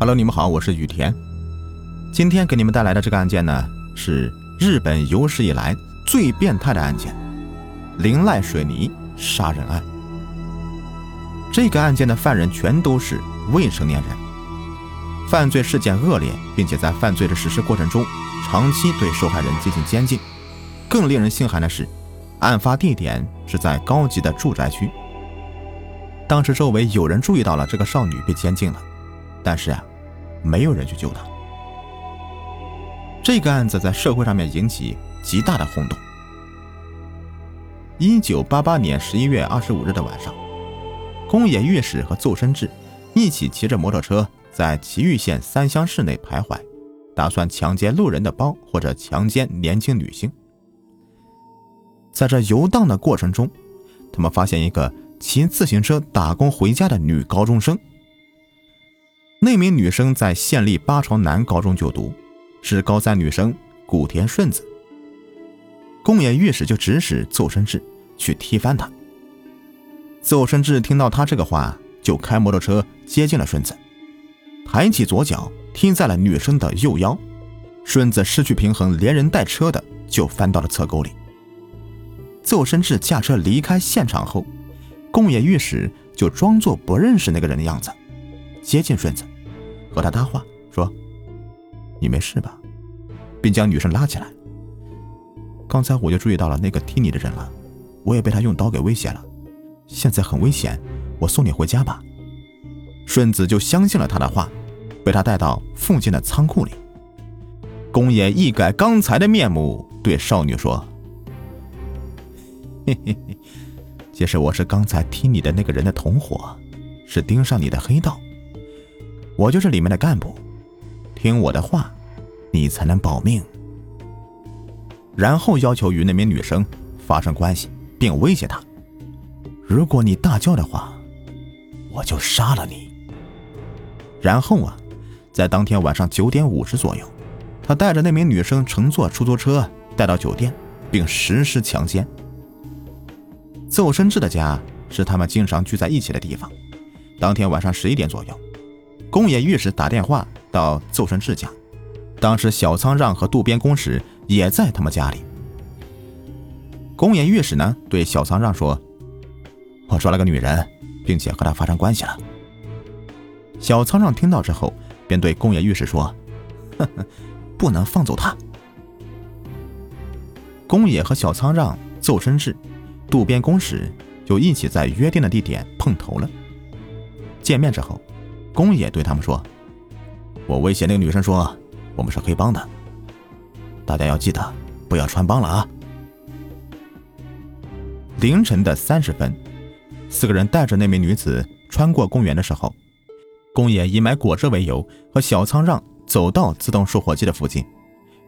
Hello，你们好，我是雨田。今天给你们带来的这个案件呢，是日本有史以来最变态的案件——林濑水泥杀人案。这个案件的犯人全都是未成年人，犯罪事件恶劣，并且在犯罪的实施过程中，长期对受害人进行监禁。更令人心寒的是，案发地点是在高级的住宅区。当时周围有人注意到了这个少女被监禁了。但是啊，没有人去救他。这个案子在社会上面引起极大的轰动。一九八八年十一月二十五日的晚上，宫野御史和邹伸志一起骑着摩托车在岐玉县三乡市内徘徊，打算强奸路人的包或者强奸年轻女性。在这游荡的过程中，他们发现一个骑自行车打工回家的女高中生。那名女生在县立八朝南高中就读，是高三女生古田顺子。宫野御史就指使邹伸志去踢翻她。邹伸志听到他这个话，就开摩托车接近了顺子，抬起左脚踢在了女生的右腰，顺子失去平衡，连人带车的就翻到了侧沟里。邹伸志驾车离开现场后，宫野御史就装作不认识那个人的样子。接近顺子，和他搭话说：“你没事吧？”并将女生拉起来。刚才我就注意到了那个踢你的人了，我也被他用刀给威胁了，现在很危险，我送你回家吧。顺子就相信了他的话，被他带到附近的仓库里。公爷一改刚才的面目，对少女说：“嘿嘿嘿，其实我是刚才踢你的那个人的同伙，是盯上你的黑道。”我就是里面的干部，听我的话，你才能保命。然后要求与那名女生发生关系，并威胁她：如果你大叫的话，我就杀了你。然后啊，在当天晚上九点五十左右，他带着那名女生乘坐出租车带到酒店，并实施强奸。邹生志的家是他们经常聚在一起的地方。当天晚上十一点左右。宫野御史打电话到邹生志家，当时小仓让和渡边公使也在他们家里。宫野御史呢对小仓让说：“我抓了个女人，并且和她发生关系了。”小仓让听到之后，便对宫野御史说：“呵呵，不能放走她。”宫野和小仓让、邹生志、渡边公使就一起在约定的地点碰头了。见面之后。宫野对他们说：“我威胁那个女生说，我们是黑帮的，大家要记得不要穿帮了啊。”凌晨的三十分，四个人带着那名女子穿过公园的时候，宫野以买果汁为由和小仓让走到自动售货机的附近。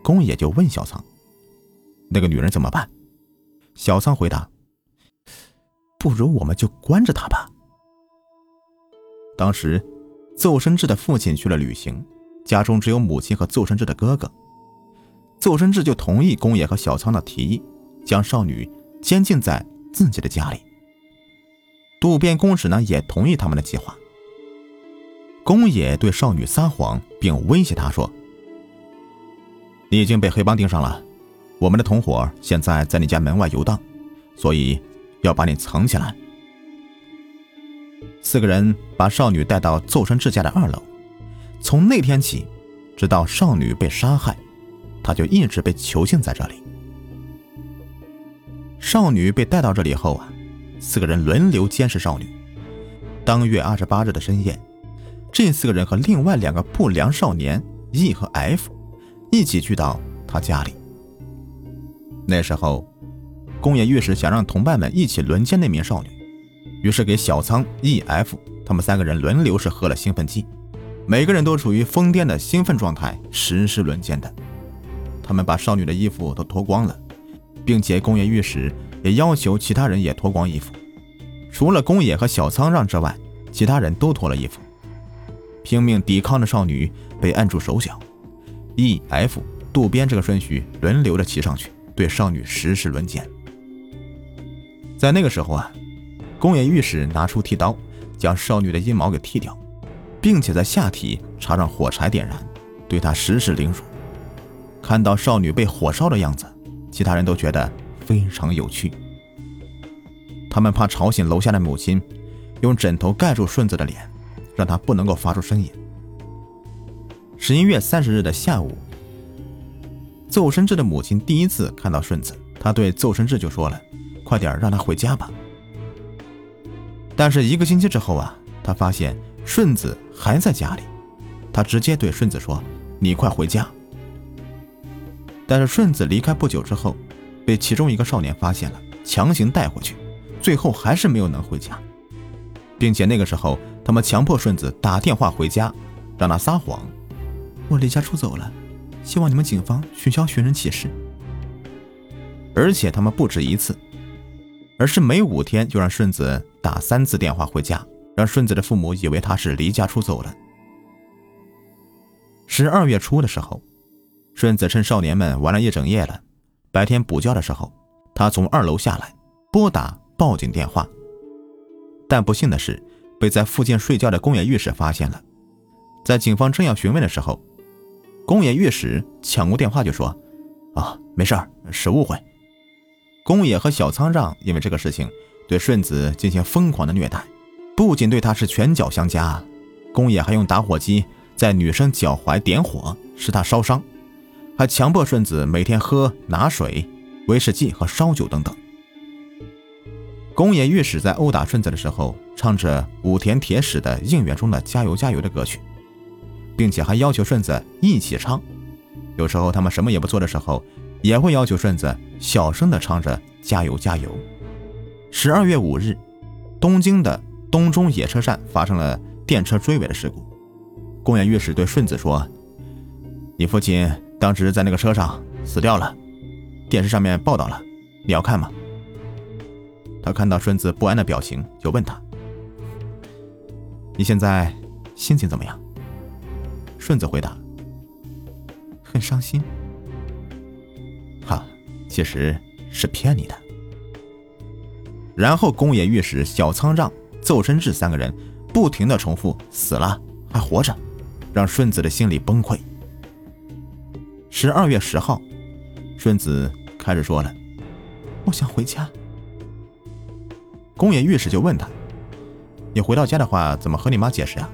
宫野就问小仓：“那个女人怎么办？”小仓回答：“不如我们就关着她吧。”当时。邹生志的父亲去了旅行，家中只有母亲和邹生志的哥哥。邹生志就同意宫野和小仓的提议，将少女监禁在自己的家里。渡边公使呢也同意他们的计划。宫野对少女撒谎，并威胁她说：“你已经被黑帮盯上了，我们的同伙现在在你家门外游荡，所以要把你藏起来。”四个人把少女带到邹生之家的二楼。从那天起，直到少女被杀害，他就一直被囚禁在这里。少女被带到这里后啊，四个人轮流监视少女。当月二十八日的深夜，这四个人和另外两个不良少年 E 和 F 一起去到他家里。那时候，宫野御史想让同伴们一起轮奸那名少女。于是给小仓、E、F 他们三个人轮流是喝了兴奋剂，每个人都处于疯癫的兴奋状态实施轮奸的。他们把少女的衣服都脱光了，并且宫野御史也要求其他人也脱光衣服，除了宫野和小仓让之外，其他人都脱了衣服。拼命抵抗的少女被按住手脚，E、F、渡边这个顺序轮流的骑上去，对少女实施轮奸。在那个时候啊。宫野御史拿出剃刀，将少女的阴毛给剃掉，并且在下体插上火柴点燃，对她实施凌辱。看到少女被火烧的样子，其他人都觉得非常有趣。他们怕吵醒楼下的母亲，用枕头盖住顺子的脸，让她不能够发出声音。十一月三十日的下午，邹生志的母亲第一次看到顺子，她对邹生志就说了：“快点让他回家吧。”但是一个星期之后啊，他发现顺子还在家里，他直接对顺子说：“你快回家。”但是顺子离开不久之后，被其中一个少年发现了，强行带回去，最后还是没有能回家，并且那个时候他们强迫顺子打电话回家，让他撒谎：“我离家出走了，希望你们警方取消寻人启事。”而且他们不止一次，而是每五天就让顺子打三次电话回家，让顺子的父母以为他是离家出走了。十二月初的时候。顺子趁少年们玩了一整夜了，白天补觉的时候，他从二楼下来，拨打报警电话。但不幸的是，被在附近睡觉的宫野御史发现了。在警方正要询问的时候，宫野御史抢过电话就说：“啊，没事儿，是误会。”宫野和小仓让因为这个事情对顺子进行疯狂的虐待，不仅对他是拳脚相加，宫野还用打火机在女生脚踝点火，使她烧伤。还强迫顺子每天喝拿水、威士忌和烧酒等等。宫野御史在殴打顺子的时候，唱着武田铁矢的应援中的“加油加油”的歌曲，并且还要求顺子一起唱。有时候他们什么也不做的时候，也会要求顺子小声的唱着“加油加油”。十二月五日，东京的东中野车站发生了电车追尾的事故。宫野御史对顺子说：“你父亲。”当时在那个车上死掉了，电视上面报道了，你要看吗？他看到顺子不安的表情，就问他：“你现在心情怎么样？”顺子回答：“很伤心。”哈，其实是骗你的。然后宫野御史、小仓让、邹深志三个人不停的重复：“死了还活着”，让顺子的心里崩溃。十二月十号，顺子开始说了：“我想回家。”宫野御史就问他：“你回到家的话，怎么和你妈解释啊？”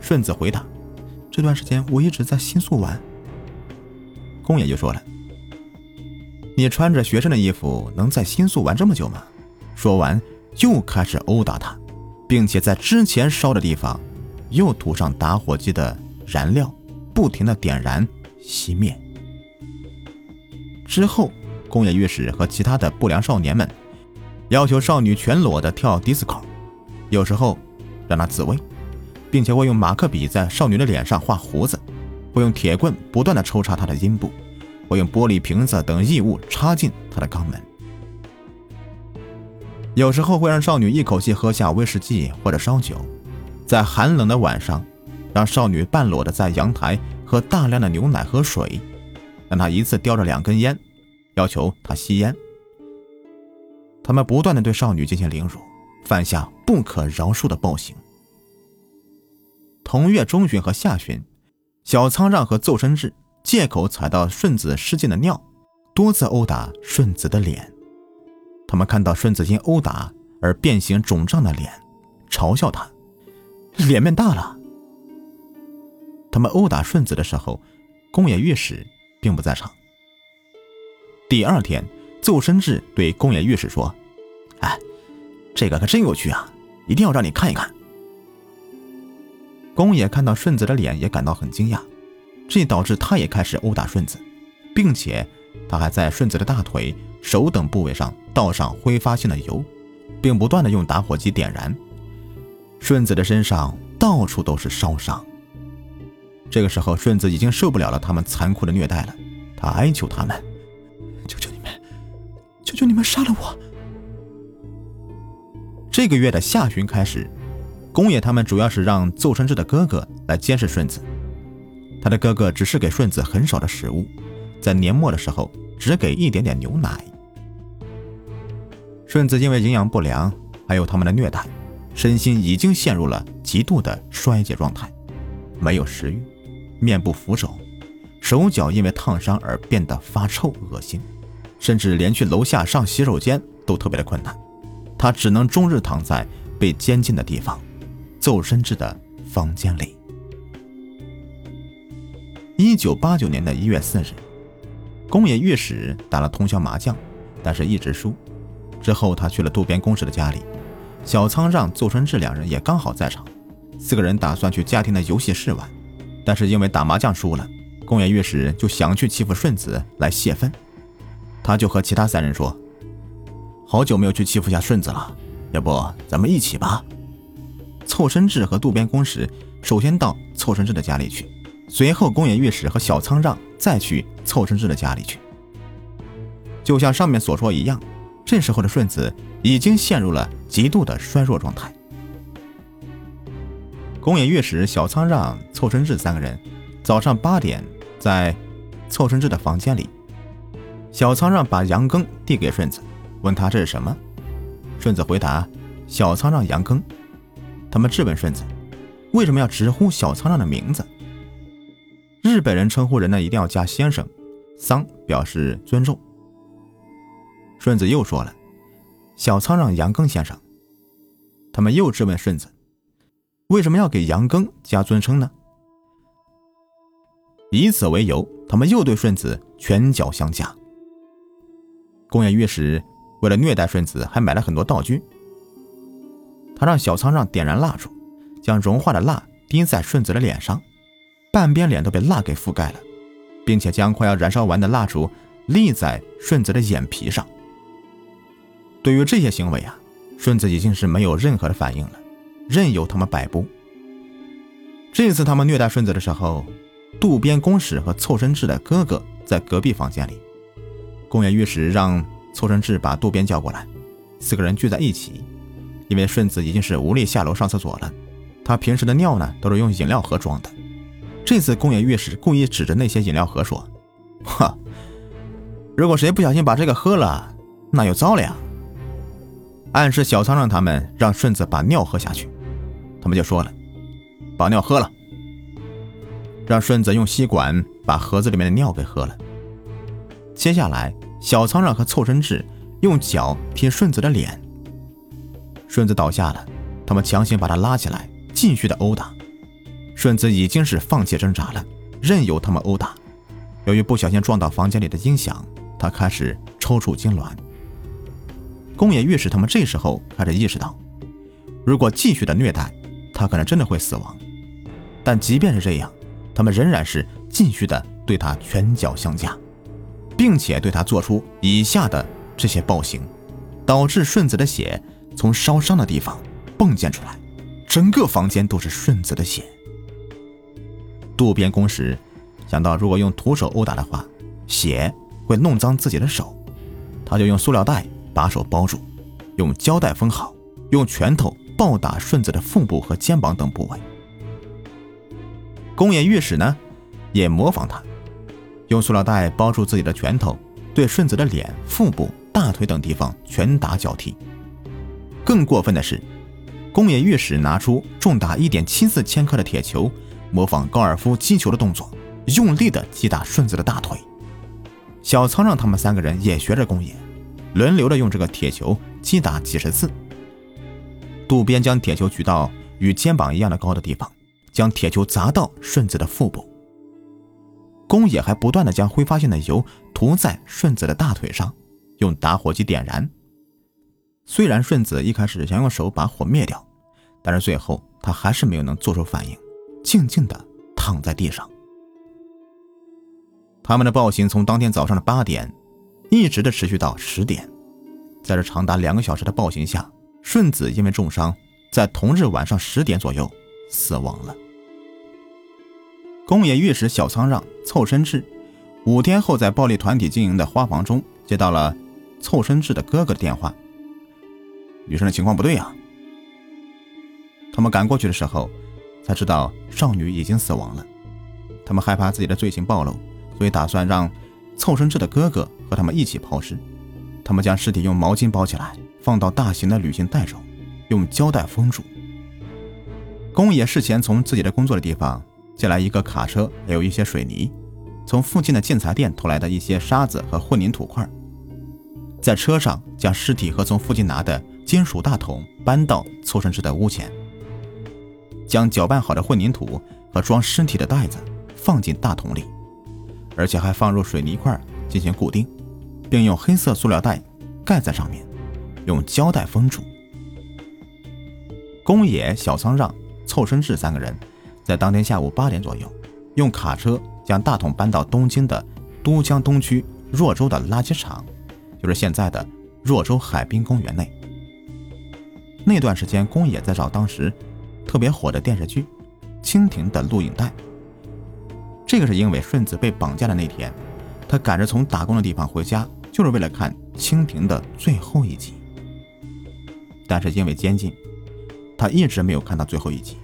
顺子回答：“这段时间我一直在新宿玩。”宫野就说了：“你穿着学生的衣服，能在新宿玩这么久吗？”说完，又开始殴打他，并且在之前烧的地方，又涂上打火机的燃料，不停的点燃。熄灭之后，宫野御史和其他的不良少年们要求少女全裸的跳迪斯科，有时候让她自慰，并且会用马克笔在少女的脸上画胡子，会用铁棍不断的抽插她的阴部，会用玻璃瓶子等异物插进她的肛门，有时候会让少女一口气喝下威士忌或者烧酒，在寒冷的晚上，让少女半裸的在阳台。喝大量的牛奶和水，让他一次叼着两根烟，要求他吸烟。他们不断的对少女进行凌辱，犯下不可饶恕的暴行。同月中旬和下旬，小仓让和邹生志借口踩到顺子失禁的尿，多次殴打顺子的脸。他们看到顺子因殴打而变形肿胀的脸，嘲笑他脸面大了。他们殴打顺子的时候，宫野御史并不在场。第二天，奏深志对宫野御史说：“哎，这个可真有趣啊，一定要让你看一看。”宫野看到顺子的脸也感到很惊讶，这导致他也开始殴打顺子，并且他还在顺子的大腿、手等部位上倒上挥发性的油，并不断的用打火机点燃。顺子的身上到处都是烧伤。这个时候，顺子已经受不了了他们残酷的虐待了，他哀求他们：“求求你们，求求你们杀了我！”这个月的下旬开始，宫野他们主要是让邹生志的哥哥来监视顺子。他的哥哥只是给顺子很少的食物，在年末的时候只给一点点牛奶。顺子因为营养不良，还有他们的虐待，身心已经陷入了极度的衰竭状态，没有食欲，面部浮肿，手脚因为烫伤而变得发臭恶心，甚至连去楼下上洗手间都特别的困难。他只能终日躺在被监禁的地方，邹深志的房间里。一九八九年的一月四日，宫野御史打了通宵麻将，但是一直输。之后，他去了渡边公使的家里，小仓让、邹春志两人也刚好在场。四个人打算去家庭的游戏室玩，但是因为打麻将输了，宫野御史就想去欺负顺子来泄愤。他就和其他三人说：“好久没有去欺负下顺子了，要不咱们一起吧？”凑身志和渡边公使首先到凑身志的家里去。随后，宫野御史和小仓让再去凑生志的家里去。就像上面所说一样，这时候的顺子已经陷入了极度的衰弱状态。宫野御史、小仓让、凑生志三个人早上八点在凑生志的房间里，小仓让把羊羹递给顺子，问他这是什么。顺子回答：“小仓让羊羹。”他们质问顺子：“为什么要直呼小仓让的名字？”日本人称呼人呢，一定要加先生，桑表示尊重。顺子又说了：“小仓让杨庚先生。”他们又质问顺子：“为什么要给杨庚加尊称呢？”以此为由，他们又对顺子拳脚相加。宫野御史为了虐待顺子，还买了很多道具。他让小仓让点燃蜡烛，将融化的蜡滴在顺子的脸上。半边脸都被蜡给覆盖了，并且将快要燃烧完的蜡烛立在顺子的眼皮上。对于这些行为啊，顺子已经是没有任何的反应了，任由他们摆布。这次他们虐待顺子的时候，渡边公使和凑身志的哥哥在隔壁房间里。公园御史让凑身志把渡边叫过来，四个人聚在一起。因为顺子已经是无力下楼上厕所了，他平时的尿呢都是用饮料盒装的。这次宫野御史故意指着那些饮料盒说：“哈，如果谁不小心把这个喝了，那就糟了呀。”暗示小仓让他们让顺子把尿喝下去，他们就说了：“把尿喝了。”让顺子用吸管把盒子里面的尿给喝了。接下来，小仓让和凑身志用脚踢顺子的脸，顺子倒下了，他们强行把他拉起来，继续的殴打。顺子已经是放弃挣扎了，任由他们殴打。由于不小心撞到房间里的音响，他开始抽搐痉挛。宫野御史他们这时候开始意识到，如果继续的虐待，他可能真的会死亡。但即便是这样，他们仍然是继续的对他拳脚相加，并且对他做出以下的这些暴行，导致顺子的血从烧伤的地方迸溅出来，整个房间都是顺子的血。渡边公使想到，如果用徒手殴打的话，血会弄脏自己的手，他就用塑料袋把手包住，用胶带封好，用拳头暴打顺子的腹部和肩膀等部位。宫野御史呢，也模仿他，用塑料袋包住自己的拳头，对顺子的脸、腹部、大腿等地方拳打脚踢。更过分的是，宫野御史拿出重达一点七四千克的铁球。模仿高尔夫击球的动作，用力的击打顺子的大腿。小仓让他们三个人也学着宫野，轮流的用这个铁球击打几十次。渡边将铁球举到与肩膀一样的高的地方，将铁球砸到顺子的腹部。宫野还不断的将挥发性的油涂在顺子的大腿上，用打火机点燃。虽然顺子一开始想用手把火灭掉，但是最后他还是没有能做出反应。静静的躺在地上。他们的暴行从当天早上的八点，一直的持续到十点，在这长达两个小时的暴行下，顺子因为重伤，在同日晚上十点左右死亡了。宫野御史小仓让、凑身志五天后在暴力团体经营的花房中接到了凑身志的哥哥的电话，女生的情况不对呀。他们赶过去的时候。才知道少女已经死亡了，他们害怕自己的罪行暴露，所以打算让凑身志的哥哥和他们一起抛尸。他们将尸体用毛巾包起来，放到大型的旅行袋中，用胶带封住。宫野事前从自己的工作的地方借来一个卡车，还有一些水泥，从附近的建材店偷来的一些沙子和混凝土块，在车上将尸体和从附近拿的金属大桶搬到凑生志的屋前，将搅拌好的混凝土和装尸体的袋子放进大桶里，而且还放入水泥块进行固定，并用黑色塑料袋盖在上面，用胶带封住。宫野、小仓让。凑生志三个人，在当天下午八点左右，用卡车将大桶搬到东京的都江东区若州的垃圾场，就是现在的若州海滨公园内。那段时间，宫野在找当时特别火的电视剧《蜻蜓》的录影带。这个是因为顺子被绑架的那天，他赶着从打工的地方回家，就是为了看《蜻蜓》的最后一集。但是因为监禁。他一直没有看到最后一集，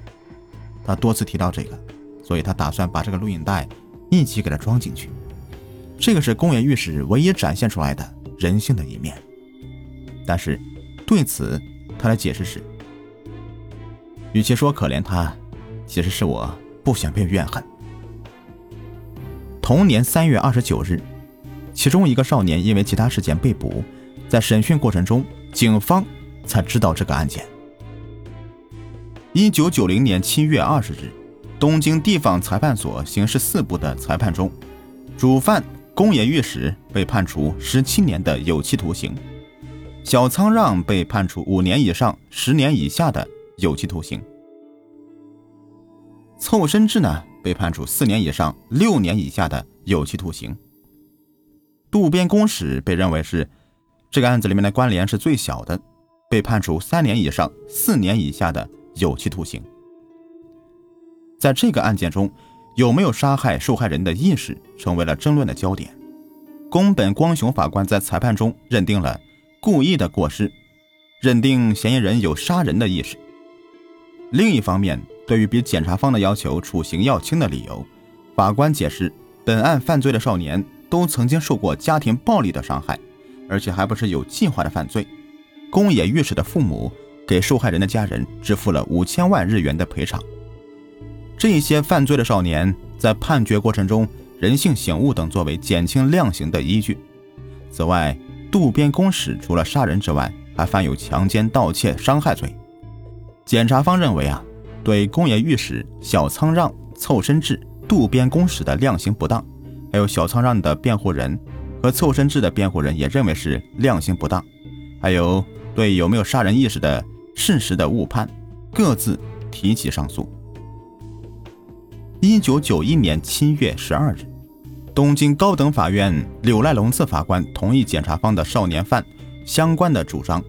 他多次提到这个，所以他打算把这个录影带一起给他装进去。这个是宫野御史唯一展现出来的人性的一面。但是对此，他的解释是：与其说可怜他，其实是我不想被怨恨。同年三月二十九日，其中一个少年因为其他事件被捕，在审讯过程中，警方才知道这个案件。一九九零年七月二十日，东京地方裁判所刑事四部的裁判中，主犯宫野御史被判处十七年的有期徒刑，小仓让被判处五年以上十年以下的有期徒刑，凑身制呢被判处四年以上六年以下的有期徒刑。渡边公使被认为是这个案子里面的关联是最小的，被判处三年以上四年以下的。有期徒刑。在这个案件中，有没有杀害受害人的意识，成为了争论的焦点。宫本光雄法官在裁判中认定了故意的过失，认定嫌疑人有杀人的意识。另一方面，对于比检察方的要求处刑要轻的理由，法官解释，本案犯罪的少年都曾经受过家庭暴力的伤害，而且还不是有计划的犯罪。宫野御史的父母。给受害人的家人支付了五千万日元的赔偿。这些犯罪的少年在判决过程中人性醒悟等作为减轻量刑的依据。此外，渡边公使除了杀人之外，还犯有强奸、盗窃、伤害罪。检察方认为啊，对宫野御史、小仓让、凑身治、渡边公使的量刑不当，还有小仓让的辩护人和凑身治的辩护人也认为是量刑不当，还有对有没有杀人意识的。事实的误判，各自提起上诉。一九九一年七月十二日，东京高等法院柳赖龙次法官同意检察方的少年犯相关的主张，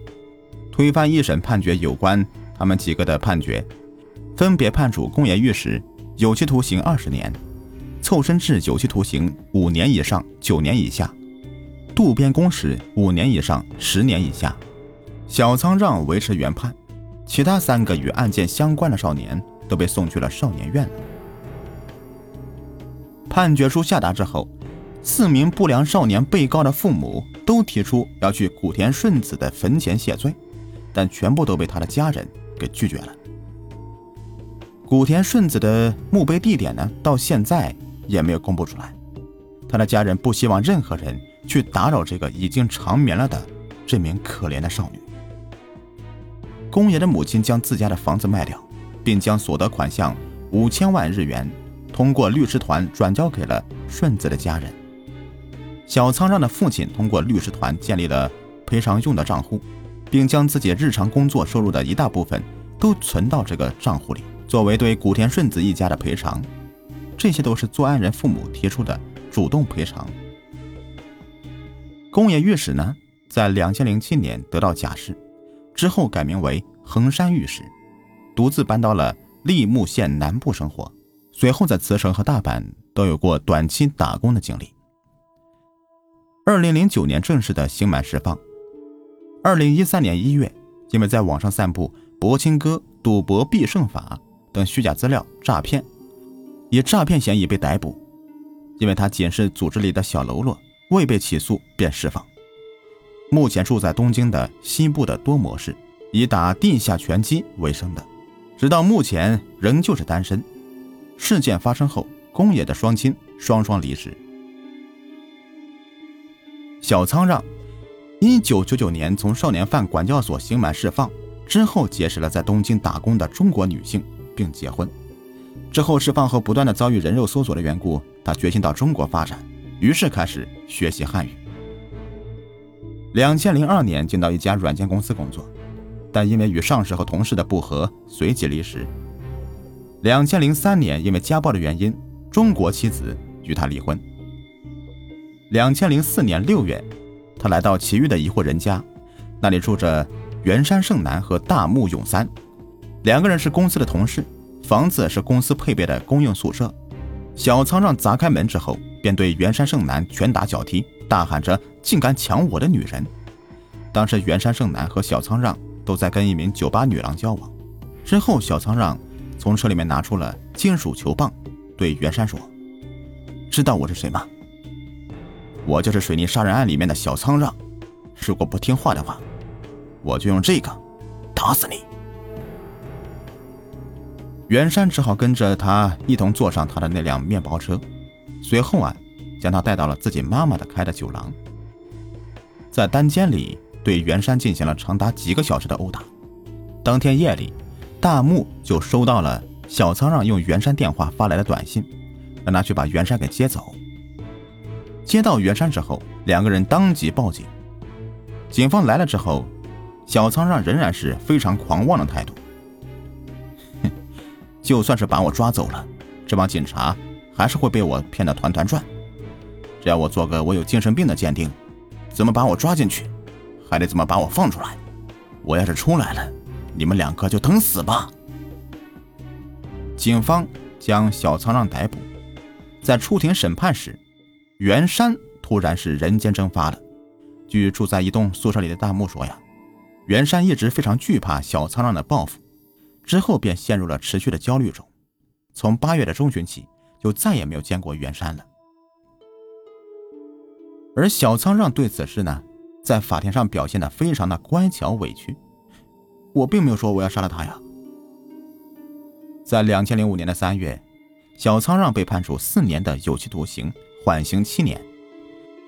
推翻一审判决有关他们几个的判决，分别判处宫野御史有期徒刑二十年，凑身志有期徒刑五年以上九年以下，渡边公使五年以上十年以下。小仓让维持原判，其他三个与案件相关的少年都被送去了少年院。判决书下达之后，四名不良少年被告的父母都提出要去古田顺子的坟前谢罪，但全部都被他的家人给拒绝了。古田顺子的墓碑地点呢，到现在也没有公布出来。他的家人不希望任何人去打扰这个已经长眠了的这名可怜的少女。宫爷的母亲将自家的房子卖掉，并将所得款项五千万日元通过律师团转交给了顺子的家人。小仓让的父亲通过律师团建立了赔偿用的账户，并将自己日常工作收入的一大部分都存到这个账户里，作为对古田顺子一家的赔偿。这些都是作案人父母提出的主动赔偿。宫野御史呢，在两千零七年得到假释。之后改名为横山御史，独自搬到了立木县南部生活。随后在茨城和大阪都有过短期打工的经历。二零零九年正式的刑满释放。二零一三年一月，因为在网上散布博清哥赌博必胜法等虚假资料诈骗，以诈骗嫌疑被逮捕。因为他仅是组织里的小喽啰，未被起诉便释放。目前住在东京的西部的多摩市，以打地下拳击为生的，直到目前仍旧是单身。事件发生后，宫野的双亲双双离世。小仓让，一九九九年从少年犯管教所刑满释放之后，结识了在东京打工的中国女性，并结婚。之后释放后，不断的遭遇人肉搜索的缘故，他决心到中国发展，于是开始学习汉语。两千零二年进到一家软件公司工作，但因为与上司和同事的不和，随即离职。两千零三年因为家暴的原因，中国妻子与他离婚。两千零四年六月，他来到祁玉的一户人家，那里住着原山胜男和大木永三，两个人是公司的同事。房子是公司配备的公用宿舍。小仓让砸开门之后，便对袁山胜男拳打脚踢，大喊着：“竟敢抢我的女人！”当时袁山胜男和小仓让都在跟一名酒吧女郎交往。之后，小仓让从车里面拿出了金属球棒，对袁山说：“知道我是谁吗？我就是水泥杀人案里面的小仓让。如果不听话的话，我就用这个打死你。”袁山只好跟着他一同坐上他的那辆面包车，随后啊，将他带到了自己妈妈的开的酒廊，在单间里对袁山进行了长达几个小时的殴打。当天夜里，大木就收到了小仓让用袁山电话发来的短信，让他去把袁山给接走。接到袁山之后，两个人当即报警。警方来了之后，小仓让仍然是非常狂妄的态度。哼 就算是把我抓走了，这帮警察还是会被我骗得团团转。只要我做个我有精神病的鉴定，怎么把我抓进去，还得怎么把我放出来。我要是出来了，你们两个就等死吧。警方将小仓让逮捕，在出庭审判时，袁山突然是人间蒸发了。据住在一栋宿舍里的大木说呀，袁山一直非常惧怕小苍让的报复。之后便陷入了持续的焦虑中，从八月的中旬起就再也没有见过袁山了。而小苍让对此事呢，在法庭上表现的非常的乖巧委屈。我并没有说我要杀了他呀。在两千零五年的三月，小苍让被判处四年的有期徒刑，缓刑七年。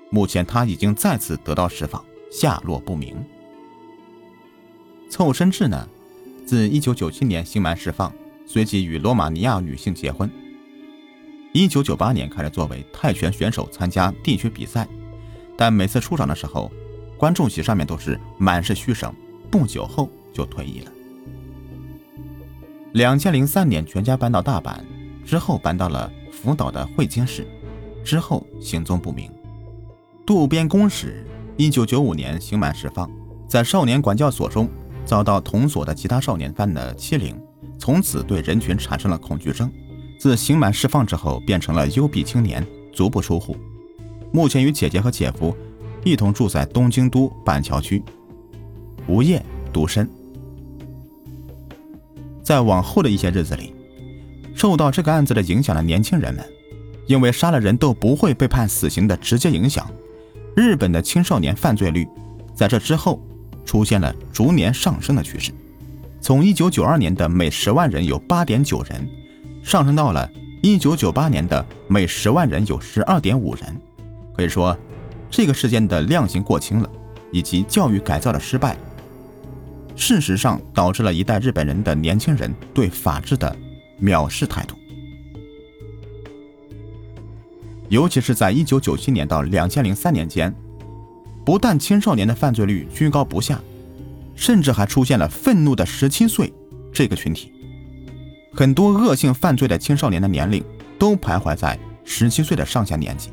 目前他已经再次得到释放，下落不明。凑身志呢？自1997年刑满释放，随即与罗马尼亚女性结婚。1998年开始作为泰拳选手参加地区比赛，但每次出场的时候，观众席上面都是满是嘘声。不久后就退役了。2003年全家搬到大阪，之后搬到了福岛的会津市，之后行踪不明。渡边公使1995年刑满释放，在少年管教所中。遭到同所的其他少年犯的欺凌，从此对人群产生了恐惧症。自刑满释放之后，变成了幽闭青年，足不出户。目前与姐姐和姐夫一同住在东京都板桥区，无业独身。在往后的一些日子里，受到这个案子的影响的年轻人们，因为杀了人都不会被判死刑的直接影响，日本的青少年犯罪率在这之后。出现了逐年上升的趋势，从1992年的每十万人有8.9人，上升到了1998年的每十万人有12.5人。可以说，这个事件的量刑过轻了，以及教育改造的失败，事实上导致了一代日本人的年轻人对法治的藐视态度。尤其是在1997年到2003年间。不但青少年的犯罪率居高不下，甚至还出现了愤怒的十七岁这个群体。很多恶性犯罪的青少年的年龄都徘徊在十七岁的上下年纪。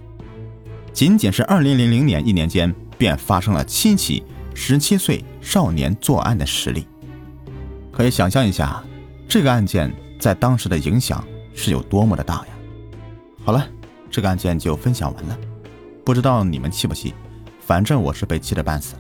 仅仅是二零零零年一年间，便发生了七起十七岁少年作案的实例。可以想象一下，这个案件在当时的影响是有多么的大呀！好了，这个案件就分享完了，不知道你们气不气？反正我是被气得半死。